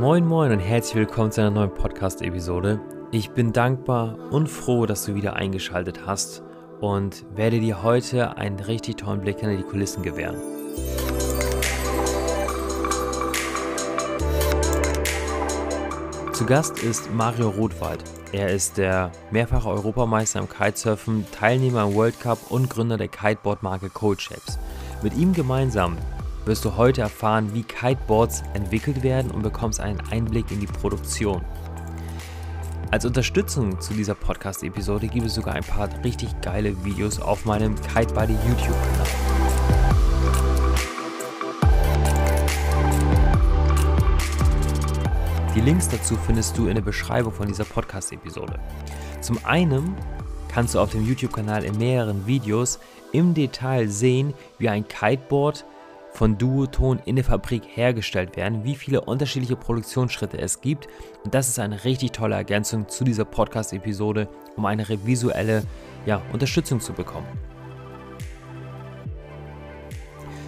Moin Moin und herzlich willkommen zu einer neuen Podcast-Episode. Ich bin dankbar und froh, dass du wieder eingeschaltet hast und werde dir heute einen richtig tollen Blick hinter die Kulissen gewähren. Zu Gast ist Mario Rothwald. Er ist der mehrfache Europameister im Kitesurfen, Teilnehmer im World Cup und Gründer der Kiteboard-Marke Cold Shapes. Mit ihm gemeinsam wirst du heute erfahren, wie Kiteboards entwickelt werden und bekommst einen Einblick in die Produktion. Als Unterstützung zu dieser Podcast-Episode gibt es sogar ein paar richtig geile Videos auf meinem Kitebuddy YouTube-Kanal. Die Links dazu findest du in der Beschreibung von dieser Podcast-Episode. Zum einen kannst du auf dem YouTube-Kanal in mehreren Videos im Detail sehen, wie ein Kiteboard von Duoton in der Fabrik hergestellt werden, wie viele unterschiedliche Produktionsschritte es gibt. Und das ist eine richtig tolle Ergänzung zu dieser Podcast-Episode, um eine visuelle ja, Unterstützung zu bekommen.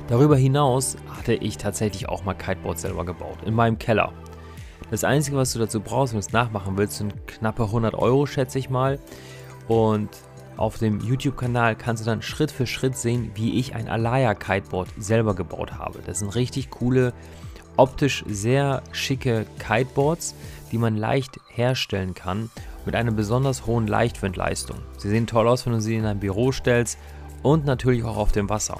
Darüber hinaus hatte ich tatsächlich auch mal Kiteboards selber gebaut, in meinem Keller. Das Einzige, was du dazu brauchst, wenn du es nachmachen willst, sind knappe 100 Euro, schätze ich mal. Und auf dem YouTube-Kanal kannst du dann Schritt für Schritt sehen, wie ich ein Alaya Kiteboard selber gebaut habe. Das sind richtig coole, optisch sehr schicke Kiteboards, die man leicht herstellen kann mit einer besonders hohen Leichtwindleistung. Sie sehen toll aus, wenn du sie in ein Büro stellst und natürlich auch auf dem Wasser.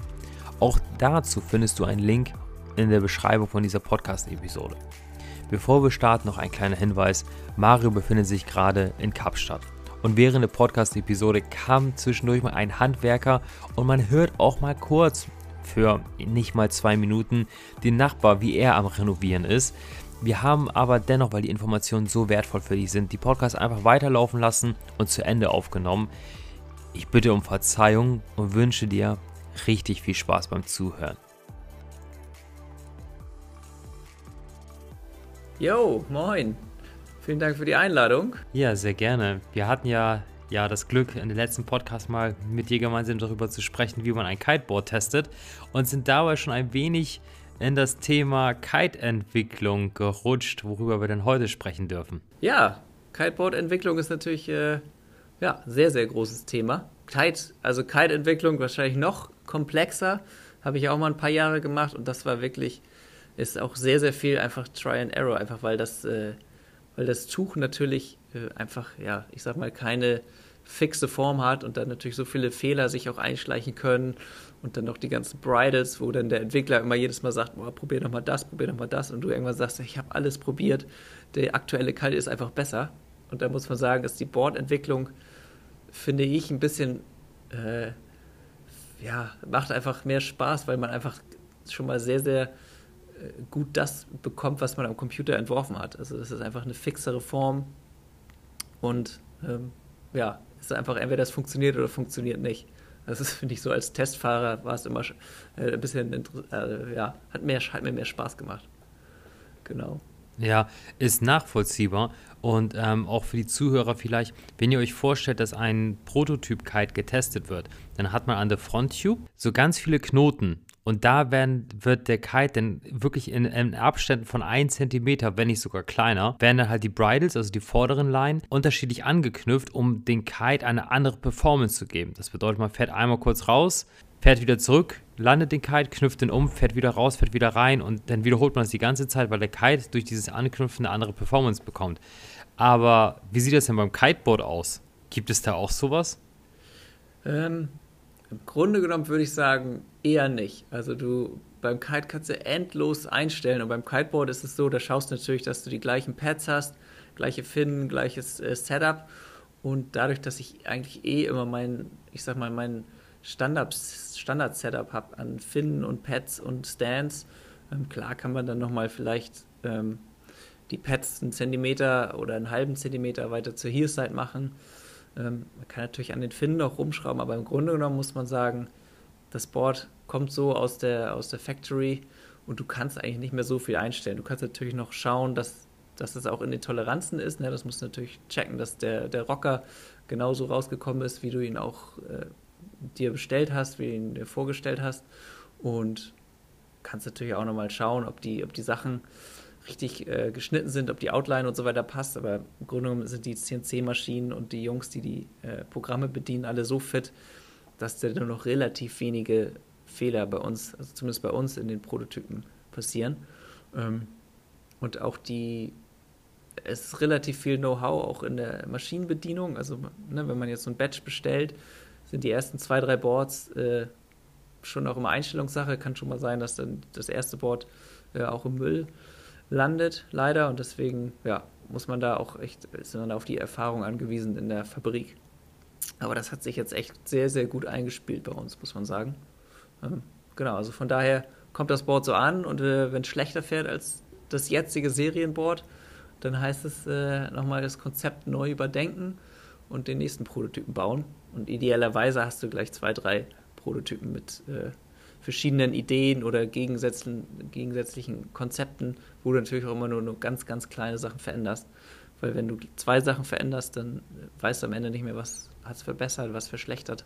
Auch dazu findest du einen Link in der Beschreibung von dieser Podcast-Episode. Bevor wir starten, noch ein kleiner Hinweis. Mario befindet sich gerade in Kapstadt. Und während der Podcast-Episode kam zwischendurch mal ein Handwerker und man hört auch mal kurz für nicht mal zwei Minuten den Nachbar, wie er am Renovieren ist. Wir haben aber dennoch, weil die Informationen so wertvoll für dich sind, die Podcasts einfach weiterlaufen lassen und zu Ende aufgenommen. Ich bitte um Verzeihung und wünsche dir richtig viel Spaß beim Zuhören. Yo, moin. Vielen Dank für die Einladung. Ja, sehr gerne. Wir hatten ja, ja das Glück, in den letzten Podcast mal mit dir gemeinsam darüber zu sprechen, wie man ein Kiteboard testet und sind dabei schon ein wenig in das Thema Kite-Entwicklung gerutscht, worüber wir dann heute sprechen dürfen. Ja, Kiteboard-Entwicklung ist natürlich äh, ja, sehr, sehr großes Thema. Kite, also Kite-Entwicklung wahrscheinlich noch komplexer, habe ich auch mal ein paar Jahre gemacht und das war wirklich, ist auch sehr, sehr viel einfach Try and Error, einfach weil das äh, weil das Tuch natürlich äh, einfach, ja, ich sag mal, keine fixe Form hat und dann natürlich so viele Fehler sich auch einschleichen können und dann noch die ganzen Bridles, wo dann der Entwickler immer jedes Mal sagt, boah, probier doch mal das, probier doch mal das und du irgendwann sagst, ich habe alles probiert, der aktuelle Kalt ist einfach besser. Und da muss man sagen, dass die Boardentwicklung, finde ich, ein bisschen, äh, ja, macht einfach mehr Spaß, weil man einfach schon mal sehr, sehr gut das bekommt, was man am Computer entworfen hat. Also das ist einfach eine fixere Form und ähm, ja, es ist einfach entweder das funktioniert oder funktioniert nicht. Das ist, finde ich, so als Testfahrer war es immer äh, ein bisschen, äh, ja, hat, mehr, hat mir mehr Spaß gemacht. Genau. Ja, ist nachvollziehbar und ähm, auch für die Zuhörer vielleicht, wenn ihr euch vorstellt, dass ein Prototyp-Kite getestet wird, dann hat man an der Fronttube so ganz viele Knoten und da werden, wird der Kite dann wirklich in, in Abständen von 1 cm, wenn nicht sogar kleiner, werden dann halt die Bridles, also die vorderen Line, unterschiedlich angeknüpft, um den Kite eine andere Performance zu geben. Das bedeutet, man fährt einmal kurz raus, fährt wieder zurück, landet den Kite, knüpft den um, fährt wieder raus, fährt wieder rein und dann wiederholt man das die ganze Zeit, weil der Kite durch dieses Anknüpfen eine andere Performance bekommt. Aber wie sieht das denn beim Kiteboard aus? Gibt es da auch sowas? Ähm, Im Grunde genommen würde ich sagen, eher nicht. Also du beim Kite kannst du endlos einstellen und beim Kiteboard ist es so, da schaust du natürlich, dass du die gleichen Pads hast, gleiche Finnen, gleiches äh, Setup und dadurch, dass ich eigentlich eh immer mein, ich sag mal, mein Standard, Standard Setup habe an Finnen und Pads und Stands, ähm, klar kann man dann nochmal vielleicht ähm, die Pads einen Zentimeter oder einen halben Zentimeter weiter zur Heelside machen. Ähm, man kann natürlich an den Finnen noch rumschrauben, aber im Grunde genommen muss man sagen, das Board kommt so aus der, aus der Factory und du kannst eigentlich nicht mehr so viel einstellen. Du kannst natürlich noch schauen, dass, dass es auch in den Toleranzen ist. Ne? Das musst du natürlich checken, dass der, der Rocker genauso rausgekommen ist, wie du ihn auch äh, dir bestellt hast, wie du ihn dir vorgestellt hast. Und kannst natürlich auch nochmal schauen, ob die, ob die Sachen richtig äh, geschnitten sind, ob die Outline und so weiter passt. Aber im Grunde genommen sind die CNC-Maschinen und die Jungs, die die äh, Programme bedienen, alle so fit, dass da nur noch relativ wenige Fehler bei uns, also zumindest bei uns in den Prototypen passieren. Ähm, und auch die, es ist relativ viel Know-how auch in der Maschinenbedienung. Also, ne, wenn man jetzt so ein Batch bestellt, sind die ersten zwei, drei Boards äh, schon auch immer Einstellungssache. Kann schon mal sein, dass dann das erste Board äh, auch im Müll landet, leider. Und deswegen, ja, muss man da auch echt, ist man auf die Erfahrung angewiesen in der Fabrik. Aber das hat sich jetzt echt sehr, sehr gut eingespielt bei uns, muss man sagen. Ähm, genau, also von daher kommt das Board so an und äh, wenn es schlechter fährt als das jetzige Serienboard, dann heißt es äh, nochmal das Konzept neu überdenken und den nächsten Prototypen bauen. Und idealerweise hast du gleich zwei, drei Prototypen mit äh, verschiedenen Ideen oder gegensätzlichen, gegensätzlichen Konzepten, wo du natürlich auch immer nur, nur ganz, ganz kleine Sachen veränderst. Weil wenn du zwei Sachen veränderst, dann weißt du am Ende nicht mehr, was hat es verbessert, was verschlechtert.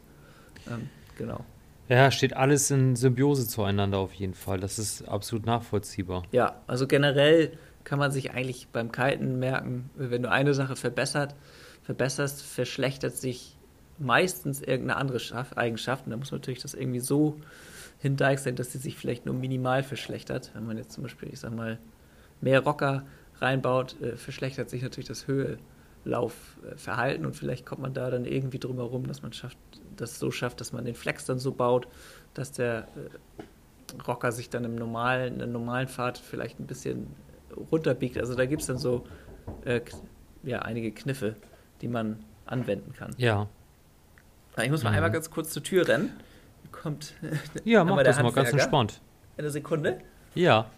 Ähm, genau. Ja, steht alles in Symbiose zueinander auf jeden Fall. Das ist absolut nachvollziehbar. Ja, also generell kann man sich eigentlich beim Kiten merken, wenn du eine Sache verbessert, verbesserst, verschlechtert sich meistens irgendeine andere Eigenschaft. Und da muss man natürlich das irgendwie so hindeichseln, dass sie sich vielleicht nur minimal verschlechtert. Wenn man jetzt zum Beispiel, ich sag mal, mehr Rocker reinbaut, äh, verschlechtert sich natürlich das Höhelaufverhalten und vielleicht kommt man da dann irgendwie drum herum, dass man schafft, das so schafft, dass man den Flex dann so baut, dass der äh, Rocker sich dann im normalen, in der normalen Fahrt vielleicht ein bisschen runterbiegt. Also da gibt es dann so äh, ja, einige Kniffe, die man anwenden kann. Ja. Ich muss mal mhm. einmal ganz kurz zur Tür rennen. Kommt. Ja, mach das mal ganz entspannt. Eine Sekunde. Ja.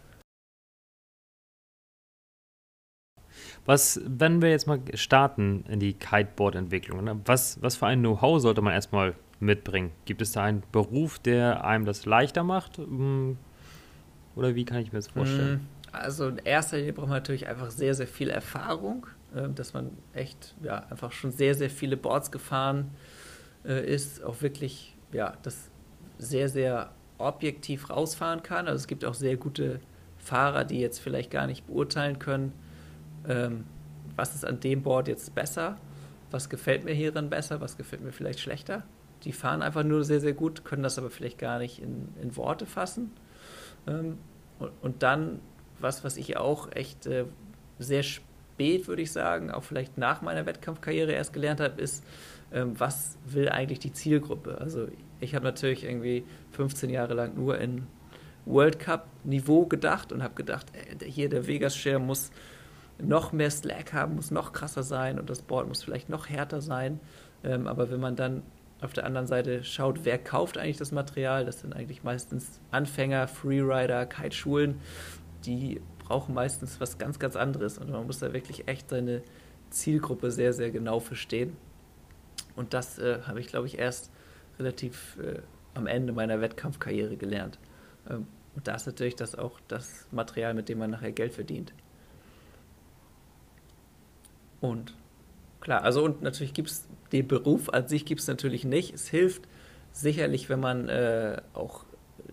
Was, wenn wir jetzt mal starten in die Kiteboard-Entwicklung, ne? was, was für ein Know-how sollte man erstmal mitbringen? Gibt es da einen Beruf, der einem das leichter macht? Hm. Oder wie kann ich mir das vorstellen? Hm, also in erster Linie braucht man natürlich einfach sehr, sehr viel Erfahrung, äh, dass man echt ja, einfach schon sehr, sehr viele Boards gefahren äh, ist, auch wirklich ja, das sehr, sehr objektiv rausfahren kann. Also es gibt auch sehr gute Fahrer, die jetzt vielleicht gar nicht beurteilen können, ähm, was ist an dem Board jetzt besser, was gefällt mir hierin besser, was gefällt mir vielleicht schlechter. Die fahren einfach nur sehr, sehr gut, können das aber vielleicht gar nicht in, in Worte fassen. Ähm, und, und, dann, was, was ich auch echt äh, sehr spät, würde ich sagen, auch vielleicht nach meiner Wettkampfkarriere erst gelernt habe, ist, ähm, was will eigentlich die Zielgruppe? Also ich habe natürlich irgendwie 15 Jahre lang nur in World Cup Niveau gedacht und habe gedacht, ey, hier der Vegas Share muss noch mehr Slack haben, muss noch krasser sein und das Board muss vielleicht noch härter sein. Ähm, aber wenn man dann auf der anderen Seite schaut, wer kauft eigentlich das Material, das sind eigentlich meistens Anfänger, Freerider, Kite-Schulen, die brauchen meistens was ganz, ganz anderes und man muss da wirklich echt seine Zielgruppe sehr, sehr genau verstehen. Und das äh, habe ich, glaube ich, erst relativ äh, am Ende meiner Wettkampfkarriere gelernt. Ähm, und da ist natürlich das auch das Material, mit dem man nachher Geld verdient. Und klar, also und natürlich gibt es den Beruf an sich gibt es natürlich nicht. Es hilft sicherlich, wenn man äh, auch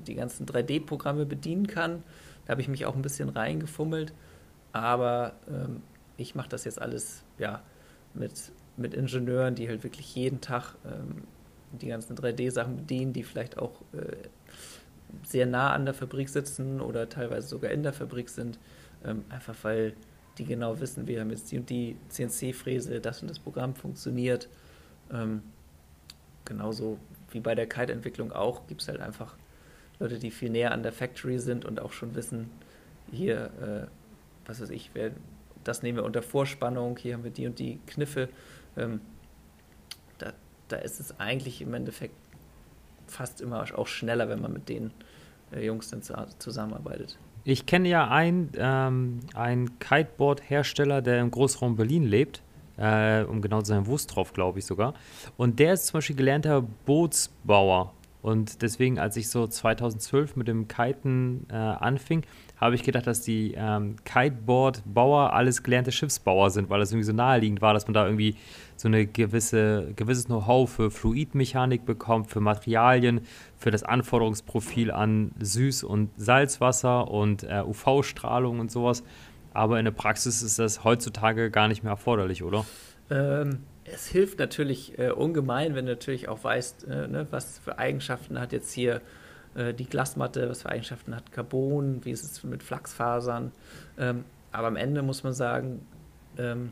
die ganzen 3D-Programme bedienen kann. Da habe ich mich auch ein bisschen reingefummelt. Aber ähm, ich mache das jetzt alles ja, mit, mit Ingenieuren, die halt wirklich jeden Tag ähm, die ganzen 3D-Sachen bedienen, die vielleicht auch äh, sehr nah an der Fabrik sitzen oder teilweise sogar in der Fabrik sind. Ähm, einfach weil die genau wissen, wir haben jetzt die und die CNC-Fräse, das und das Programm funktioniert. Ähm, genauso wie bei der Kite-Entwicklung auch, gibt es halt einfach Leute, die viel näher an der Factory sind und auch schon wissen, hier, äh, was weiß ich, wer, das nehmen wir unter Vorspannung, hier haben wir die und die Kniffe. Ähm, da, ist es eigentlich im Endeffekt fast immer auch schneller, wenn man mit den äh, Jungs dann zu, zusammenarbeitet. Ich kenne ja einen, ähm, einen Kiteboard-Hersteller, der im Großraum Berlin lebt. Äh, um genau zu sein, Wustroff, glaube ich sogar. Und der ist zum Beispiel gelernter Bootsbauer. Und deswegen, als ich so 2012 mit dem Kiten äh, anfing, habe ich gedacht, dass die ähm, Kiteboard-Bauer alles gelernte Schiffsbauer sind, weil das irgendwie so naheliegend war, dass man da irgendwie so eine gewisse, gewisses Know-how für Fluidmechanik bekommt, für Materialien, für das Anforderungsprofil an Süß- und Salzwasser und äh, UV-Strahlung und sowas. Aber in der Praxis ist das heutzutage gar nicht mehr erforderlich, oder? Ähm, es hilft natürlich äh, ungemein, wenn du natürlich auch weißt, äh, ne, was für Eigenschaften hat jetzt hier äh, die Glasmatte, was für Eigenschaften hat Carbon, wie ist es mit Flachsfasern. Ähm, aber am Ende muss man sagen, ähm,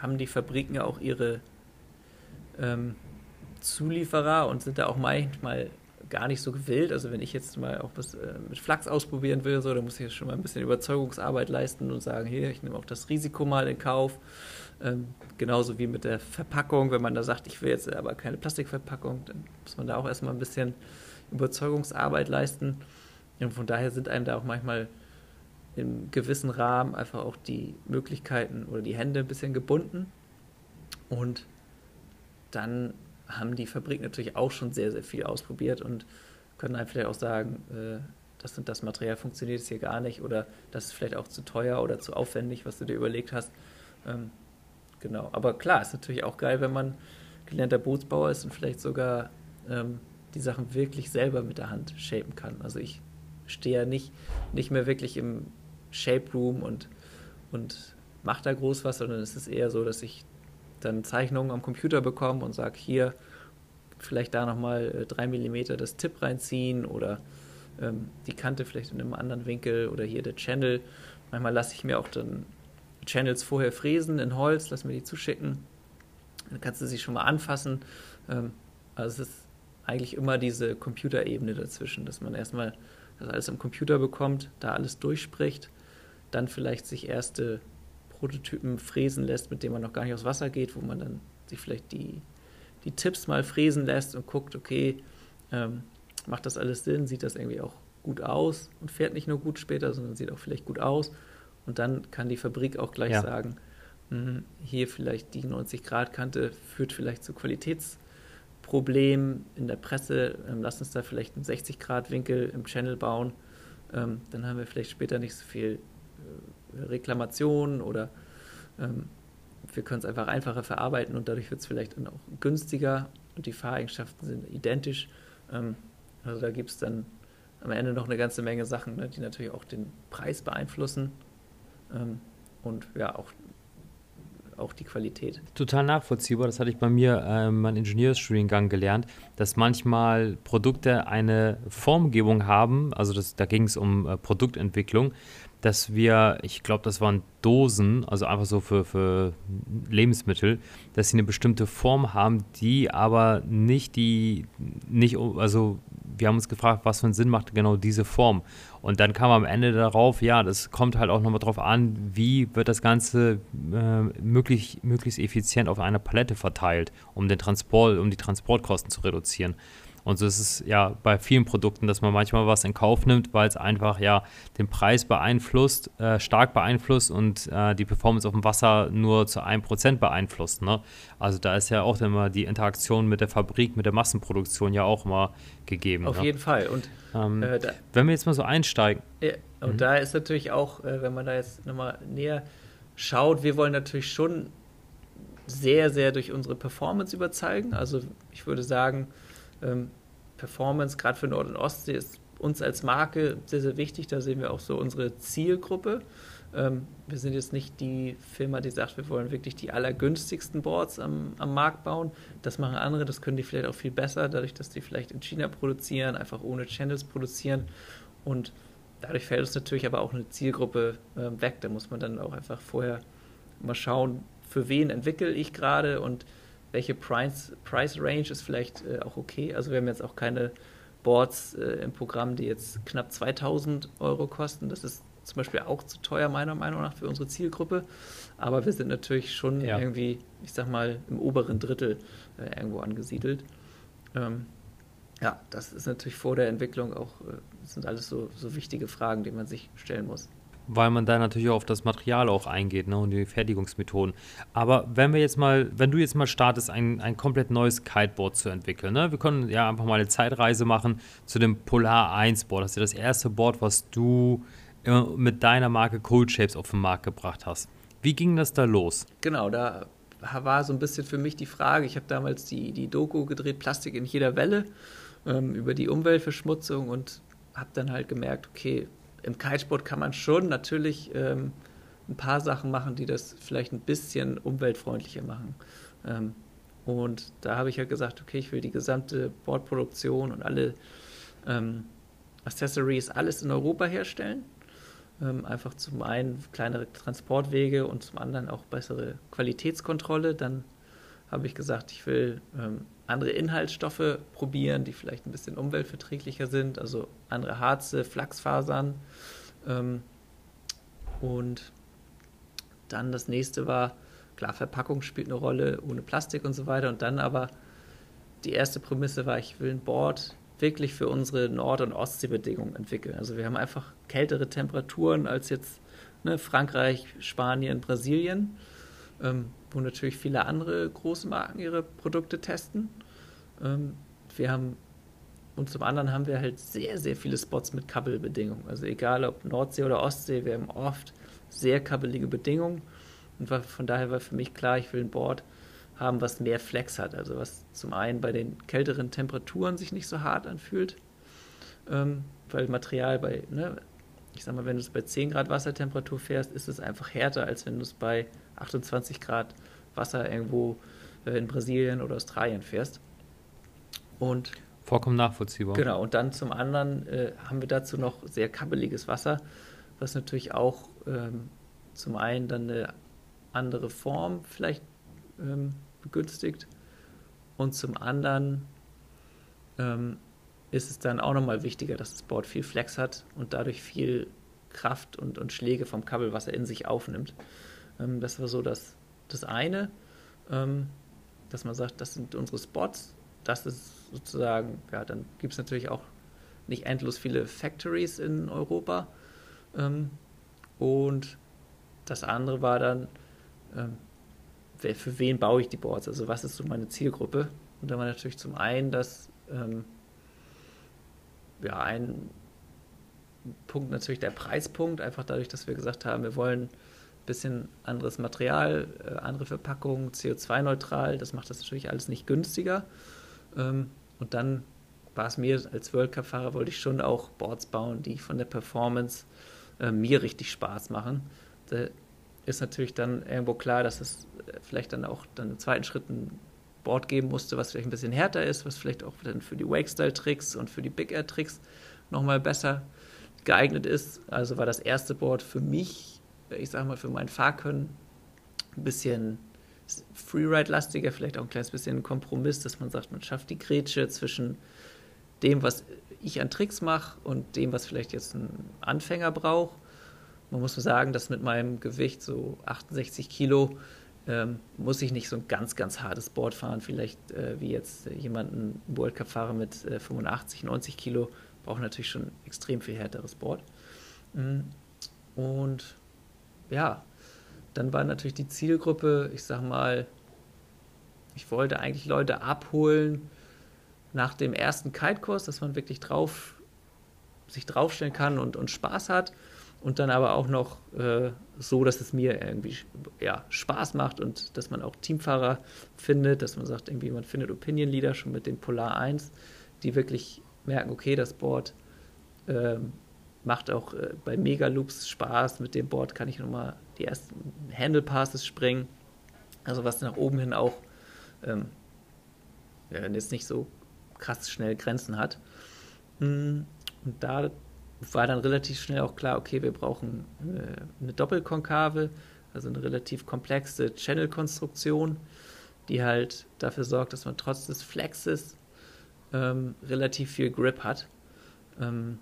haben die Fabriken auch ihre ähm, Zulieferer und sind da auch manchmal gar nicht so gewillt. Also wenn ich jetzt mal auch was äh, mit Flachs ausprobieren will, so, dann muss ich jetzt schon mal ein bisschen Überzeugungsarbeit leisten und sagen, hier, ich nehme auch das Risiko mal in Kauf. Ähm, genauso wie mit der Verpackung, wenn man da sagt, ich will jetzt aber keine Plastikverpackung, dann muss man da auch erstmal ein bisschen Überzeugungsarbeit leisten. Und von daher sind einem da auch manchmal im gewissen Rahmen einfach auch die Möglichkeiten oder die Hände ein bisschen gebunden. Und dann haben die Fabriken natürlich auch schon sehr, sehr viel ausprobiert und können einem vielleicht auch sagen, äh, das und das Material funktioniert jetzt hier gar nicht oder das ist vielleicht auch zu teuer oder zu aufwendig, was du dir überlegt hast. Ähm, Genau, aber klar, ist natürlich auch geil, wenn man gelernter Bootsbauer ist und vielleicht sogar ähm, die Sachen wirklich selber mit der Hand shapen kann. Also ich stehe ja nicht, nicht mehr wirklich im Shape Room und, und mache da groß was, sondern es ist eher so, dass ich dann Zeichnungen am Computer bekomme und sage, hier vielleicht da nochmal äh, drei Millimeter das Tipp reinziehen oder ähm, die Kante vielleicht in einem anderen Winkel oder hier der Channel. Manchmal lasse ich mir auch dann Channels vorher fräsen in Holz, lass mir die zuschicken. Dann kannst du sie schon mal anfassen. Ähm, also es ist eigentlich immer diese Computerebene dazwischen, dass man erstmal das alles am Computer bekommt, da alles durchspricht, dann vielleicht sich erste Prototypen fräsen lässt, mit denen man noch gar nicht aufs Wasser geht, wo man dann sich vielleicht die, die Tipps mal fräsen lässt und guckt, okay, ähm, macht das alles Sinn, sieht das irgendwie auch gut aus und fährt nicht nur gut später, sondern sieht auch vielleicht gut aus und dann kann die Fabrik auch gleich ja. sagen, hm, hier vielleicht die 90-Grad-Kante führt vielleicht zu Qualitätsproblemen in der Presse. Ähm, lass uns da vielleicht einen 60-Grad-Winkel im Channel bauen. Ähm, dann haben wir vielleicht später nicht so viel äh, Reklamationen oder ähm, wir können es einfach einfacher verarbeiten und dadurch wird es vielleicht dann auch günstiger und die Fahreigenschaften sind identisch. Also da gibt es dann am Ende noch eine ganze Menge Sachen, ne, die natürlich auch den Preis beeinflussen. Ähm, und ja, auch, auch die Qualität. Total nachvollziehbar. Das hatte ich bei mir äh, meinem Ingenieursstudiengang gelernt, dass manchmal Produkte eine Formgebung haben, also das, da ging es um äh, Produktentwicklung, dass wir, ich glaube, das waren Dosen, also einfach so für, für Lebensmittel, dass sie eine bestimmte Form haben, die aber nicht die, nicht, also wir haben uns gefragt, was für einen Sinn macht genau diese Form. Und dann kam am Ende darauf, ja, das kommt halt auch nochmal drauf an, wie wird das Ganze äh, möglich, möglichst effizient auf einer Palette verteilt, um den Transport, um die Transportkosten zu reduzieren. Und so ist es ja bei vielen Produkten, dass man manchmal was in Kauf nimmt, weil es einfach ja den Preis beeinflusst, äh, stark beeinflusst und äh, die Performance auf dem Wasser nur zu 1% beeinflusst. Ne? Also da ist ja auch immer die Interaktion mit der Fabrik, mit der Massenproduktion ja auch immer gegeben. Auf ne? jeden Fall. Und ähm, äh, da, wenn wir jetzt mal so einsteigen. Ja, und mhm. da ist natürlich auch, äh, wenn man da jetzt nochmal näher schaut, wir wollen natürlich schon sehr, sehr durch unsere Performance überzeugen. Also ich würde sagen, ähm, Performance, gerade für Nord- und Ostsee, ist uns als Marke sehr, sehr wichtig. Da sehen wir auch so unsere Zielgruppe. Ähm, wir sind jetzt nicht die Firma, die sagt, wir wollen wirklich die allergünstigsten Boards am, am Markt bauen. Das machen andere, das können die vielleicht auch viel besser, dadurch, dass die vielleicht in China produzieren, einfach ohne Channels produzieren. Und dadurch fällt uns natürlich aber auch eine Zielgruppe äh, weg. Da muss man dann auch einfach vorher mal schauen, für wen entwickle ich gerade und welche Price, Price Range ist vielleicht äh, auch okay. Also wir haben jetzt auch keine Boards äh, im Programm, die jetzt knapp 2000 Euro kosten. Das ist zum Beispiel auch zu teuer, meiner Meinung nach, für unsere Zielgruppe. Aber wir sind natürlich schon ja. irgendwie, ich sag mal, im oberen Drittel äh, irgendwo angesiedelt. Ähm, ja, das ist natürlich vor der Entwicklung auch, äh, sind alles so, so wichtige Fragen, die man sich stellen muss. Weil man da natürlich auch auf das Material auch eingeht ne, und die Fertigungsmethoden. Aber wenn wir jetzt mal, wenn du jetzt mal startest, ein, ein komplett neues Kiteboard zu entwickeln, ne? wir können ja einfach mal eine Zeitreise machen zu dem Polar 1 Board. Das ist ja das erste Board, was du mit deiner Marke Cold Shapes auf den Markt gebracht hast. Wie ging das da los? Genau, da war so ein bisschen für mich die Frage, ich habe damals die, die Doku gedreht, Plastik in jeder Welle, ähm, über die Umweltverschmutzung und habe dann halt gemerkt, okay, im Kitesport kann man schon natürlich ähm, ein paar Sachen machen, die das vielleicht ein bisschen umweltfreundlicher machen. Ähm, und da habe ich halt gesagt, okay, ich will die gesamte Bordproduktion und alle ähm, Accessories, alles in Europa herstellen. Ähm, einfach zum einen kleinere Transportwege und zum anderen auch bessere Qualitätskontrolle. Dann habe ich gesagt, ich will ähm, andere Inhaltsstoffe probieren, die vielleicht ein bisschen umweltverträglicher sind, also andere Harze, Flachsfasern. Ähm, und dann das nächste war, klar, Verpackung spielt eine Rolle, ohne Plastik und so weiter. Und dann aber die erste Prämisse war, ich will ein Board wirklich für unsere Nord- und Ostseebedingungen entwickeln. Also wir haben einfach kältere Temperaturen als jetzt ne, Frankreich, Spanien, Brasilien, ähm, wo natürlich viele andere große Marken ihre Produkte testen. Ähm, wir haben und zum anderen haben wir halt sehr, sehr viele Spots mit Kabbelbedingungen. Also egal ob Nordsee oder Ostsee, wir haben oft sehr kabbelige Bedingungen. Und von daher war für mich klar, ich will ein Board haben, was mehr Flex hat. Also was zum einen bei den kälteren Temperaturen sich nicht so hart anfühlt, ähm, weil Material bei, ne, ich sag mal, wenn du es bei 10 Grad Wassertemperatur fährst, ist es einfach härter, als wenn du es bei 28 Grad Wasser irgendwo äh, in Brasilien oder Australien fährst. Und Vollkommen nachvollziehbar. Genau, und dann zum anderen äh, haben wir dazu noch sehr kabbeliges Wasser, was natürlich auch ähm, zum einen dann eine andere Form vielleicht ähm, begünstigt und zum anderen ähm, ist es dann auch nochmal wichtiger, dass das Board viel Flex hat und dadurch viel Kraft und, und Schläge vom Kabelwasser in sich aufnimmt. Ähm, das war so das, das eine, ähm, dass man sagt, das sind unsere Spots, das ist sozusagen, ja, dann gibt es natürlich auch nicht endlos viele Factories in Europa. Ähm, und das andere war dann, ähm, für wen baue ich die Boards? Also was ist so meine Zielgruppe? Und da war natürlich zum einen das, ähm, ja, ein Punkt natürlich der Preispunkt, einfach dadurch, dass wir gesagt haben, wir wollen bisschen anderes Material, äh, andere Verpackung, CO2-neutral, das macht das natürlich alles nicht günstiger. Ähm, und dann war es mir als World Cup-Fahrer, wollte ich schon auch Boards bauen, die von der Performance äh, mir richtig Spaß machen. Da ist natürlich dann irgendwo klar, dass es äh, vielleicht dann auch dann im zweiten Schritt ein Board geben musste, was vielleicht ein bisschen härter ist, was vielleicht auch dann für die Wake-Style-Tricks und für die Big Air-Tricks nochmal besser geeignet ist. Also war das erste Board für mich, ich sage mal für mein Fahrkönnen, ein bisschen Freeride-lastiger, vielleicht auch ein kleines bisschen ein Kompromiss, dass man sagt, man schafft die Grätsche zwischen dem, was ich an Tricks mache und dem, was vielleicht jetzt ein Anfänger braucht. Man muss sagen, dass mit meinem Gewicht so 68 Kilo ähm, muss ich nicht so ein ganz, ganz hartes Board fahren. Vielleicht äh, wie jetzt jemand, ein World Cup-Fahrer mit äh, 85, 90 Kilo, braucht natürlich schon extrem viel härteres Board. Mhm. Und ja, dann war natürlich die Zielgruppe, ich sag mal, ich wollte eigentlich Leute abholen nach dem ersten Kite-Kurs, dass man wirklich drauf, sich draufstellen kann und, und Spaß hat. Und dann aber auch noch äh, so, dass es mir irgendwie ja, Spaß macht und dass man auch Teamfahrer findet, dass man sagt, irgendwie man findet Opinion Leader schon mit den Polar 1, die wirklich merken, okay, das Board äh, macht auch äh, bei Mega-Loops Spaß. Mit dem Board kann ich nochmal die ersten Handle-Passes springen. Also was nach oben hin auch ähm, ja, jetzt nicht so krass schnell Grenzen hat. Mm, und da war dann relativ schnell auch klar, okay, wir brauchen eine, eine Doppelkonkave, also eine relativ komplexe Channel-Konstruktion, die halt dafür sorgt, dass man trotz des Flexes ähm, relativ viel Grip hat. Ähm,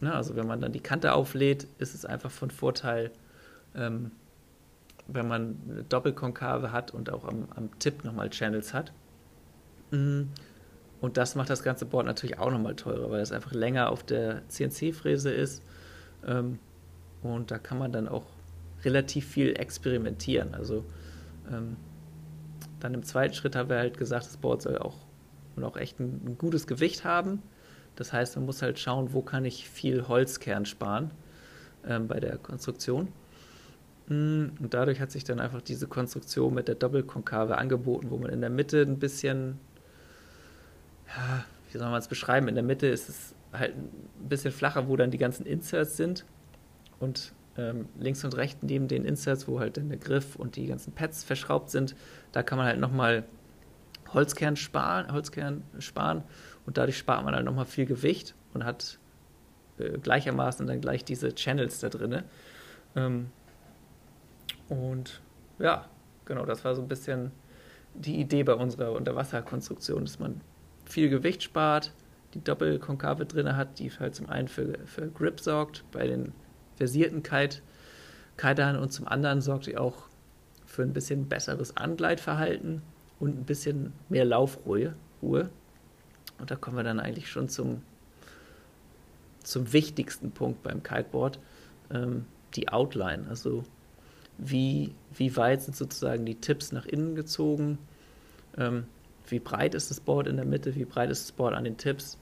ne, also wenn man dann die Kante auflädt, ist es einfach von Vorteil, ähm, wenn man eine Doppelkonkave hat und auch am, am Tipp nochmal Channels hat. Mm, und das macht das ganze Board natürlich auch nochmal teurer, weil es einfach länger auf der CNC-Fräse ist. Ähm, Und da kann man dann auch relativ viel experimentieren. Also ähm, dann im zweiten Schritt haben wir halt gesagt, das Board soll auch, auch echt ein, ein, gutes Gewicht haben. Das heißt, man muss halt schauen, wo kann ich viel Holzkern sparen ähm, bei der Konstruktion. Mm, und dadurch hat sich dann einfach diese Konstruktion mit der Doppelkonkave angeboten, wo man in der Mitte ein bisschen, ja, wie soll man es beschreiben, in der Mitte ist es halt ein bisschen flacher, wo dann die ganzen Inserts sind. Und ähm, links und rechts neben den Inserts, wo halt dann der Griff und die ganzen Pads verschraubt sind, da kann man halt nochmal Holzkern sparen, Holzkern sparen und dadurch spart man halt nochmal viel Gewicht und hat äh, gleichermaßen dann gleich diese Channels da drin. Ähm, und ja, genau, das war so ein bisschen die Idee bei unserer Unterwasserkonstruktion, dass man viel Gewicht spart, die Doppelkonkave drin hat, die halt zum einen für, für Grip sorgt bei den versierten Kite, Kitern und zum anderen sorgt sie auch für ein bisschen besseres Angleitverhalten und ein bisschen mehr Laufruhe. Ruhe. Und da kommen wir dann eigentlich schon zum, zum wichtigsten Punkt beim Kiteboard, ähm, die Outline. Also wie, wie weit sind sozusagen die Tipps nach innen gezogen, ähm, wie breit ist das Board in der Mitte, wie breit ist das Board an den Tipps.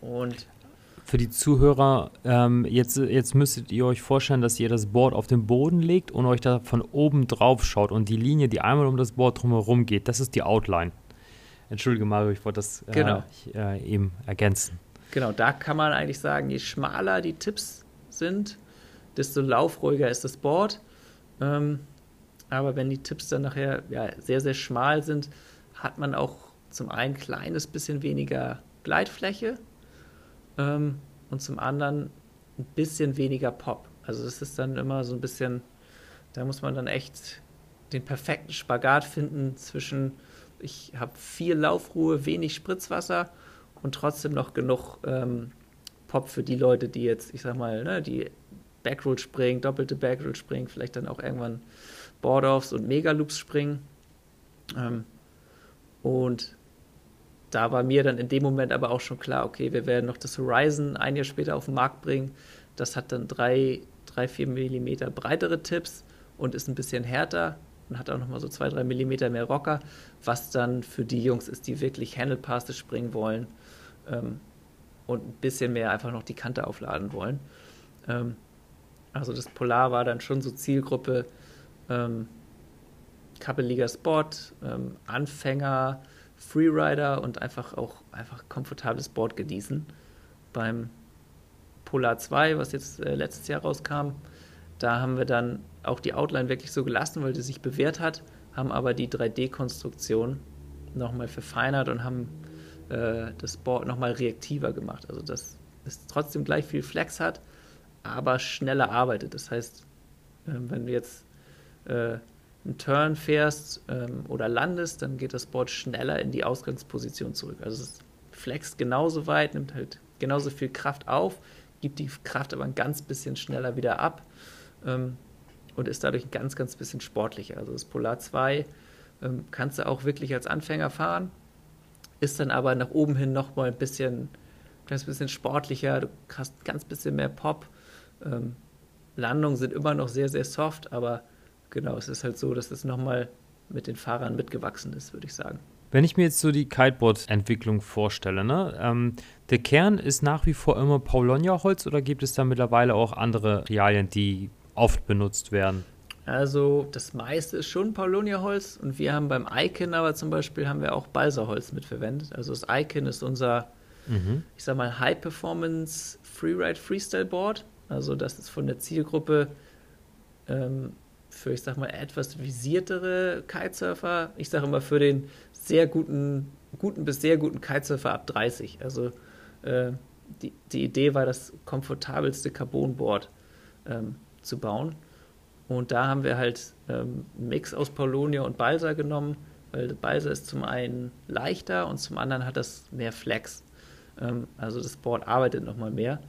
Und für die Zuhörer, ähm, jetzt, jetzt müsstet ihr euch vorstellen, dass ihr das Board auf den Boden legt und euch da von oben drauf schaut und die Linie, die einmal um das Board drumherum geht, das ist die Outline. Entschuldige Mario, ich wollte das äh, genau. äh, eben ergänzen. Genau, da kann man eigentlich sagen, je schmaler die Tipps sind, desto laufruhiger ist das Board. Ähm, aber wenn die Tipps dann nachher ja, sehr, sehr schmal sind, hat man auch zum einen ein kleines bisschen weniger Gleitfläche ähm, und zum anderen ein bisschen weniger Pop. Also das ist dann immer so ein bisschen, da muss man dann echt den perfekten Spagat finden zwischen, ich habe viel Laufruhe, wenig Spritzwasser und trotzdem noch genug ähm, Pop für die Leute, die jetzt, ich sag mal, ne, die Backroll springen, doppelte Backroll springen, vielleicht dann auch irgendwann Board-Offs und Megaloops springen. Ähm, und da war mir dann in dem Moment aber auch schon klar, okay, wir werden noch das Horizon ein Jahr später auf den Markt bringen. Das hat dann drei, drei vier Millimeter breitere Tipps und ist ein bisschen härter und hat auch nochmal so zwei, drei Millimeter mehr Rocker, was dann für die Jungs ist, die wirklich Handlepasses springen wollen ähm, und ein bisschen mehr einfach noch die Kante aufladen wollen. Ähm, also das Polar war dann schon so Zielgruppe ähm, Kappeliger Sport, ähm, Anfänger, Freerider und einfach auch einfach komfortables Board genießen. Beim Polar 2, was jetzt äh, letztes Jahr rauskam, da haben wir dann auch die Outline wirklich so gelassen, weil die sich bewährt hat, haben aber die 3D-Konstruktion nochmal verfeinert und haben äh, das Board nochmal reaktiver gemacht. Also dass es trotzdem gleich viel Flex hat, aber schneller arbeitet. Das heißt, äh, wenn du jetzt äh, einen Turn fährst ähm, oder landest, dann geht das Board schneller in die Ausgangsposition zurück. Also es flext genauso weit, nimmt halt genauso viel Kraft auf, gibt die Kraft aber ein ganz bisschen schneller wieder ab ähm, und ist dadurch ein ganz, ganz bisschen sportlicher. Also das Polar 2 ähm, kannst du auch wirklich als Anfänger fahren, ist dann aber nach oben hin nochmal ein bisschen, ein bisschen sportlicher, du hast ein ganz bisschen mehr Pop. Ähm, Landungen sind immer noch sehr, sehr soft, aber genau, es ist halt so, dass es nochmal mit den Fahrern mitgewachsen ist, würde ich sagen. Wenn ich mir jetzt so die Kiteboard-Entwicklung vorstelle, ne, ähm, der Kern ist nach wie vor immer Paulownia-Holz oder gibt es da mittlerweile auch andere Materialien, die oft benutzt werden? Also das meiste ist schon Paulownia-Holz und wir haben beim Icon aber zum Beispiel haben wir auch Balsa-Holz mitverwendet. Also das Icon ist unser, mhm. ich sag mal, High-Performance Freeride Freestyle Board. Also das ist von der Zielgruppe ähm, für, ich sag mal, etwas visiertere Kitesurfer. Ich sage immer für den sehr guten, guten bis sehr guten Kitesurfer ab 30. Also äh, die, die Idee war, das komfortabelste Carbonboard ähm, zu bauen. Und da haben wir halt ähm, einen Mix aus Paulonia und Balsa genommen, weil Balsa ist zum einen leichter und zum anderen hat das mehr Flex. Ähm, also das Board arbeitet nochmal mehr.